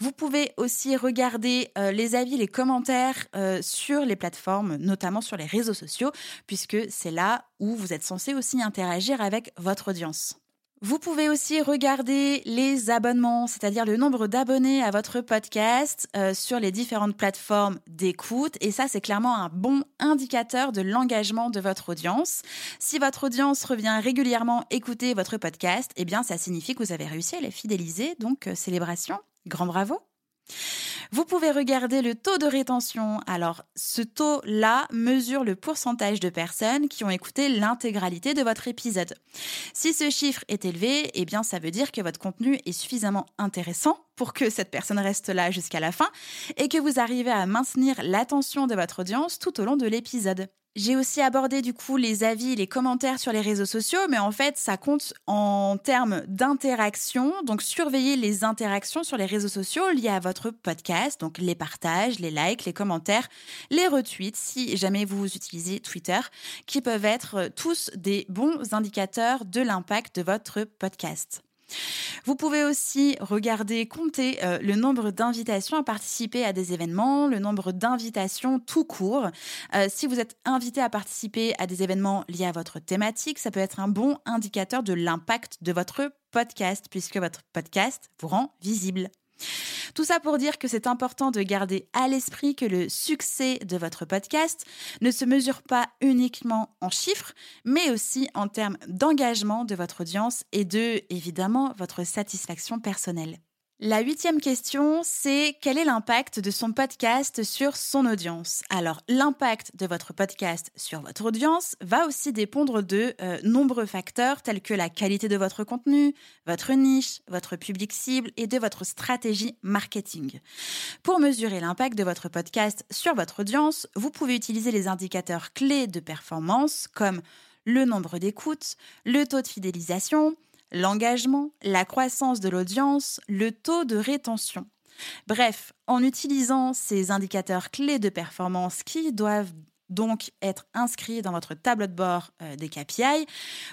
Vous pouvez aussi regarder euh, les avis, les commentaires euh, sur les plateformes, notamment sur les réseaux sociaux, puisque c'est là où vous êtes censé aussi interagir avec votre audience. Vous pouvez aussi regarder les abonnements, c'est-à-dire le nombre d'abonnés à votre podcast euh, sur les différentes plateformes d'écoute. Et ça, c'est clairement un bon indicateur de l'engagement de votre audience. Si votre audience revient régulièrement écouter votre podcast, eh bien, ça signifie que vous avez réussi à les fidéliser. Donc, célébration, grand bravo. Vous pouvez regarder le taux de rétention. Alors, ce taux-là mesure le pourcentage de personnes qui ont écouté l'intégralité de votre épisode. Si ce chiffre est élevé, eh bien, ça veut dire que votre contenu est suffisamment intéressant pour que cette personne reste là jusqu'à la fin et que vous arrivez à maintenir l'attention de votre audience tout au long de l'épisode. J'ai aussi abordé du coup les avis, les commentaires sur les réseaux sociaux, mais en fait ça compte en termes d'interaction. Donc surveillez les interactions sur les réseaux sociaux liées à votre podcast, donc les partages, les likes, les commentaires, les retweets si jamais vous utilisez Twitter, qui peuvent être tous des bons indicateurs de l'impact de votre podcast. Vous pouvez aussi regarder, compter euh, le nombre d'invitations à participer à des événements, le nombre d'invitations tout court. Euh, si vous êtes invité à participer à des événements liés à votre thématique, ça peut être un bon indicateur de l'impact de votre podcast puisque votre podcast vous rend visible. Tout ça pour dire que c'est important de garder à l'esprit que le succès de votre podcast ne se mesure pas uniquement en chiffres, mais aussi en termes d'engagement de votre audience et de, évidemment, votre satisfaction personnelle. La huitième question, c'est quel est l'impact de son podcast sur son audience? Alors, l'impact de votre podcast sur votre audience va aussi dépendre de euh, nombreux facteurs tels que la qualité de votre contenu, votre niche, votre public cible et de votre stratégie marketing. Pour mesurer l'impact de votre podcast sur votre audience, vous pouvez utiliser les indicateurs clés de performance comme le nombre d'écoutes, le taux de fidélisation, l'engagement, la croissance de l'audience, le taux de rétention. Bref, en utilisant ces indicateurs clés de performance qui doivent donc être inscrits dans votre tableau de bord euh, des KPI,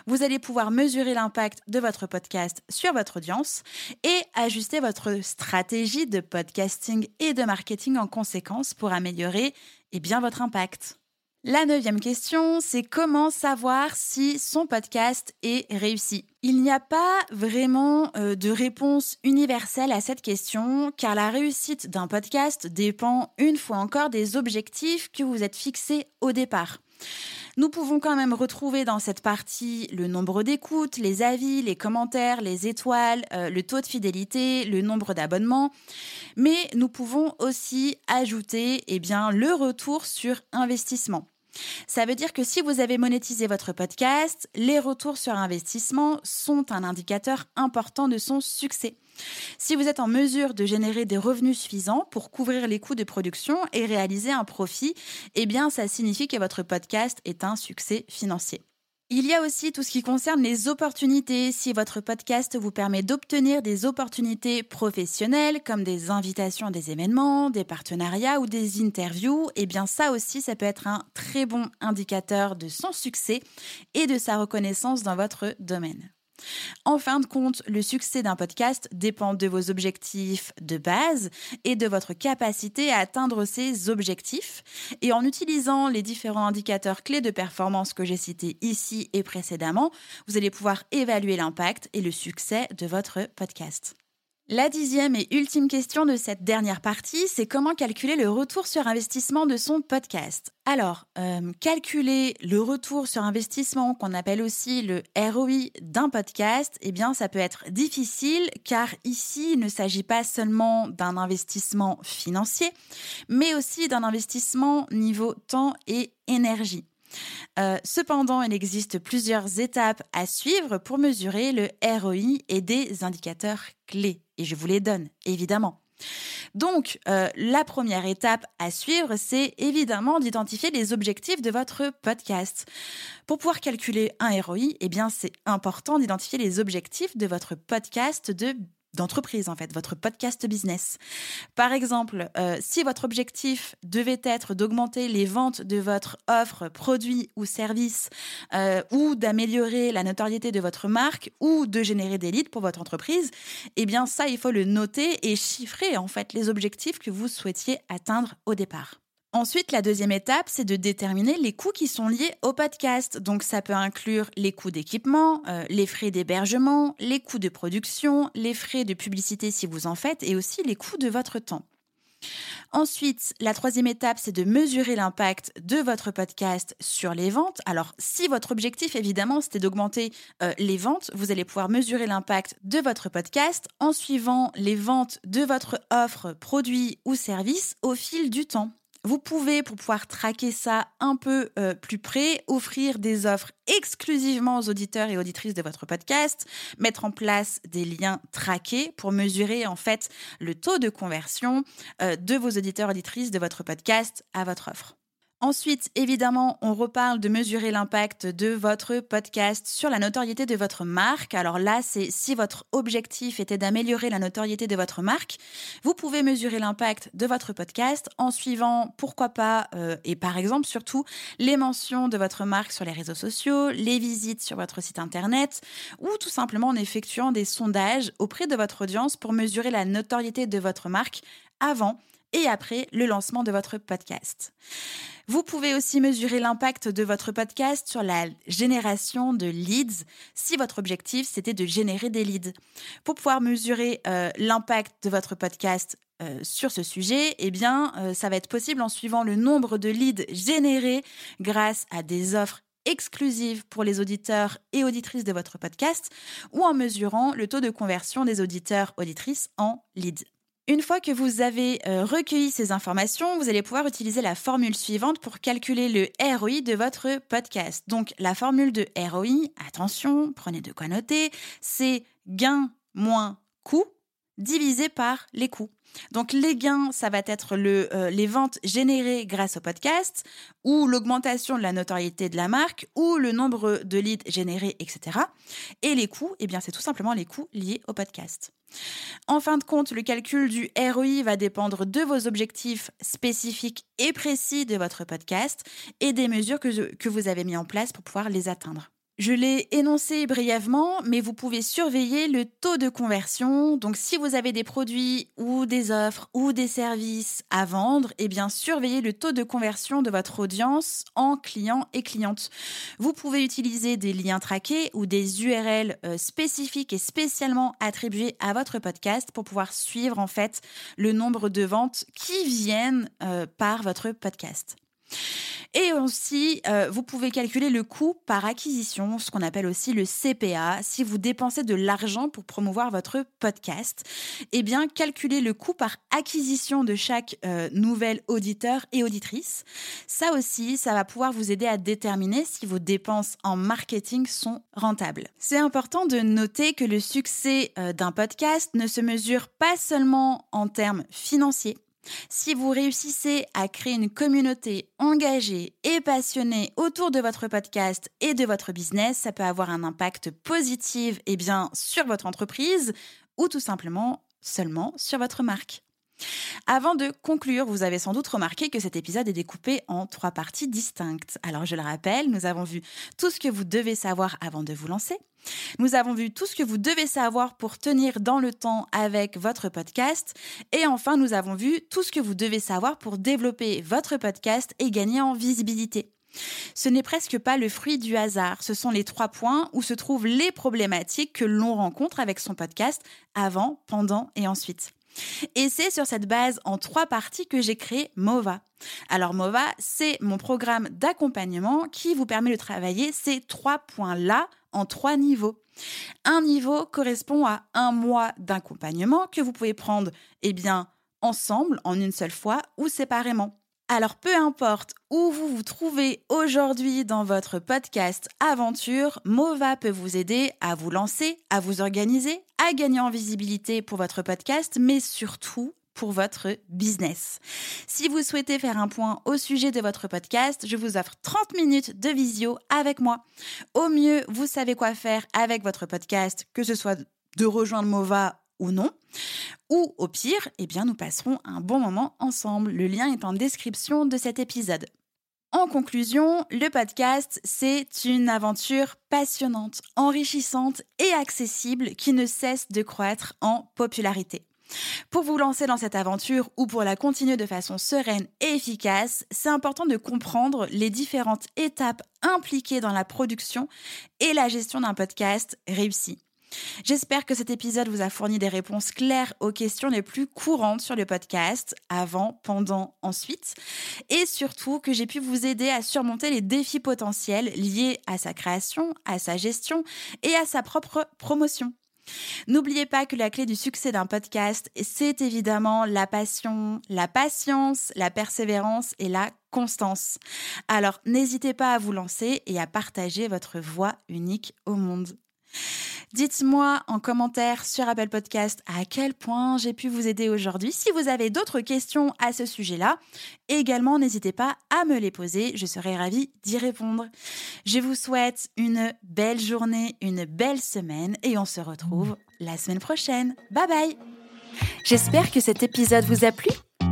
vous allez pouvoir mesurer l'impact de votre podcast sur votre audience et ajuster votre stratégie de podcasting et de marketing en conséquence pour améliorer eh bien, votre impact. La neuvième question, c'est comment savoir si son podcast est réussi? Il n'y a pas vraiment euh, de réponse universelle à cette question, car la réussite d'un podcast dépend une fois encore des objectifs que vous êtes fixés au départ. Nous pouvons quand même retrouver dans cette partie le nombre d'écoutes, les avis, les commentaires, les étoiles, euh, le taux de fidélité, le nombre d'abonnements, mais nous pouvons aussi ajouter eh bien, le retour sur investissement. Ça veut dire que si vous avez monétisé votre podcast, les retours sur investissement sont un indicateur important de son succès. Si vous êtes en mesure de générer des revenus suffisants pour couvrir les coûts de production et réaliser un profit, eh bien, ça signifie que votre podcast est un succès financier. Il y a aussi tout ce qui concerne les opportunités. Si votre podcast vous permet d'obtenir des opportunités professionnelles comme des invitations à des événements, des partenariats ou des interviews, eh bien ça aussi, ça peut être un très bon indicateur de son succès et de sa reconnaissance dans votre domaine. En fin de compte, le succès d'un podcast dépend de vos objectifs de base et de votre capacité à atteindre ces objectifs. Et en utilisant les différents indicateurs clés de performance que j'ai cités ici et précédemment, vous allez pouvoir évaluer l'impact et le succès de votre podcast. La dixième et ultime question de cette dernière partie, c'est comment calculer le retour sur investissement de son podcast. Alors, euh, calculer le retour sur investissement, qu'on appelle aussi le ROI d'un podcast, eh bien, ça peut être difficile car ici, il ne s'agit pas seulement d'un investissement financier, mais aussi d'un investissement niveau temps et énergie. Euh, cependant, il existe plusieurs étapes à suivre pour mesurer le ROI et des indicateurs clés. Et je vous les donne, évidemment. Donc, euh, la première étape à suivre, c'est évidemment d'identifier les objectifs de votre podcast. Pour pouvoir calculer un ROI, eh bien, c'est important d'identifier les objectifs de votre podcast de d'entreprise en fait, votre podcast business. Par exemple, euh, si votre objectif devait être d'augmenter les ventes de votre offre, produit ou service, euh, ou d'améliorer la notoriété de votre marque, ou de générer des leads pour votre entreprise, eh bien ça, il faut le noter et chiffrer en fait les objectifs que vous souhaitiez atteindre au départ. Ensuite, la deuxième étape, c'est de déterminer les coûts qui sont liés au podcast. Donc, ça peut inclure les coûts d'équipement, euh, les frais d'hébergement, les coûts de production, les frais de publicité si vous en faites, et aussi les coûts de votre temps. Ensuite, la troisième étape, c'est de mesurer l'impact de votre podcast sur les ventes. Alors, si votre objectif, évidemment, c'était d'augmenter euh, les ventes, vous allez pouvoir mesurer l'impact de votre podcast en suivant les ventes de votre offre, produit ou service au fil du temps. Vous pouvez, pour pouvoir traquer ça un peu euh, plus près, offrir des offres exclusivement aux auditeurs et auditrices de votre podcast, mettre en place des liens traqués pour mesurer en fait le taux de conversion euh, de vos auditeurs et auditrices de votre podcast à votre offre. Ensuite, évidemment, on reparle de mesurer l'impact de votre podcast sur la notoriété de votre marque. Alors là, c'est si votre objectif était d'améliorer la notoriété de votre marque, vous pouvez mesurer l'impact de votre podcast en suivant, pourquoi pas, euh, et par exemple surtout, les mentions de votre marque sur les réseaux sociaux, les visites sur votre site internet, ou tout simplement en effectuant des sondages auprès de votre audience pour mesurer la notoriété de votre marque avant et après le lancement de votre podcast. Vous pouvez aussi mesurer l'impact de votre podcast sur la génération de leads si votre objectif c'était de générer des leads. Pour pouvoir mesurer euh, l'impact de votre podcast euh, sur ce sujet, eh bien, euh, ça va être possible en suivant le nombre de leads générés grâce à des offres exclusives pour les auditeurs et auditrices de votre podcast ou en mesurant le taux de conversion des auditeurs auditrices en leads. Une fois que vous avez euh, recueilli ces informations, vous allez pouvoir utiliser la formule suivante pour calculer le ROI de votre podcast. Donc la formule de ROI, attention, prenez de quoi noter, c'est gain moins coût divisé par les coûts. Donc les gains, ça va être euh, les ventes générées grâce au podcast, ou l'augmentation de la notoriété de la marque, ou le nombre de leads générés, etc. Et les coûts, eh bien c'est tout simplement les coûts liés au podcast. En fin de compte, le calcul du ROI va dépendre de vos objectifs spécifiques et précis de votre podcast et des mesures que, que vous avez mis en place pour pouvoir les atteindre. Je l'ai énoncé brièvement, mais vous pouvez surveiller le taux de conversion. Donc, si vous avez des produits ou des offres ou des services à vendre, eh bien, surveillez le taux de conversion de votre audience en clients et clientes. Vous pouvez utiliser des liens traqués ou des URL euh, spécifiques et spécialement attribués à votre podcast pour pouvoir suivre, en fait, le nombre de ventes qui viennent euh, par votre podcast. Et aussi, euh, vous pouvez calculer le coût par acquisition, ce qu'on appelle aussi le CPA. Si vous dépensez de l'argent pour promouvoir votre podcast, eh bien, calculez le coût par acquisition de chaque euh, nouvel auditeur et auditrice. Ça aussi, ça va pouvoir vous aider à déterminer si vos dépenses en marketing sont rentables. C'est important de noter que le succès euh, d'un podcast ne se mesure pas seulement en termes financiers, si vous réussissez à créer une communauté engagée et passionnée autour de votre podcast et de votre business, ça peut avoir un impact positif eh sur votre entreprise ou tout simplement seulement sur votre marque. Avant de conclure, vous avez sans doute remarqué que cet épisode est découpé en trois parties distinctes. Alors je le rappelle, nous avons vu tout ce que vous devez savoir avant de vous lancer. Nous avons vu tout ce que vous devez savoir pour tenir dans le temps avec votre podcast. Et enfin, nous avons vu tout ce que vous devez savoir pour développer votre podcast et gagner en visibilité. Ce n'est presque pas le fruit du hasard, ce sont les trois points où se trouvent les problématiques que l'on rencontre avec son podcast avant, pendant et ensuite. Et c'est sur cette base en trois parties que j'ai créé MOVA. Alors MOVA, c'est mon programme d'accompagnement qui vous permet de travailler ces trois points-là en trois niveaux. Un niveau correspond à un mois d'accompagnement que vous pouvez prendre, eh bien, ensemble, en une seule fois ou séparément. Alors peu importe où vous vous trouvez aujourd'hui dans votre podcast aventure, Mova peut vous aider à vous lancer, à vous organiser, à gagner en visibilité pour votre podcast, mais surtout pour votre business. Si vous souhaitez faire un point au sujet de votre podcast, je vous offre 30 minutes de visio avec moi. Au mieux, vous savez quoi faire avec votre podcast, que ce soit de rejoindre Mova ou non. Ou au pire, eh bien, nous passerons un bon moment ensemble. Le lien est en description de cet épisode. En conclusion, le podcast, c'est une aventure passionnante, enrichissante et accessible qui ne cesse de croître en popularité. Pour vous lancer dans cette aventure ou pour la continuer de façon sereine et efficace, c'est important de comprendre les différentes étapes impliquées dans la production et la gestion d'un podcast réussi. J'espère que cet épisode vous a fourni des réponses claires aux questions les plus courantes sur le podcast, avant, pendant, ensuite, et surtout que j'ai pu vous aider à surmonter les défis potentiels liés à sa création, à sa gestion et à sa propre promotion. N'oubliez pas que la clé du succès d'un podcast, c'est évidemment la passion, la patience, la persévérance et la constance. Alors n'hésitez pas à vous lancer et à partager votre voix unique au monde. Dites-moi en commentaire sur Apple Podcast à quel point j'ai pu vous aider aujourd'hui. Si vous avez d'autres questions à ce sujet-là, également n'hésitez pas à me les poser, je serai ravie d'y répondre. Je vous souhaite une belle journée, une belle semaine et on se retrouve la semaine prochaine. Bye bye J'espère que cet épisode vous a plu.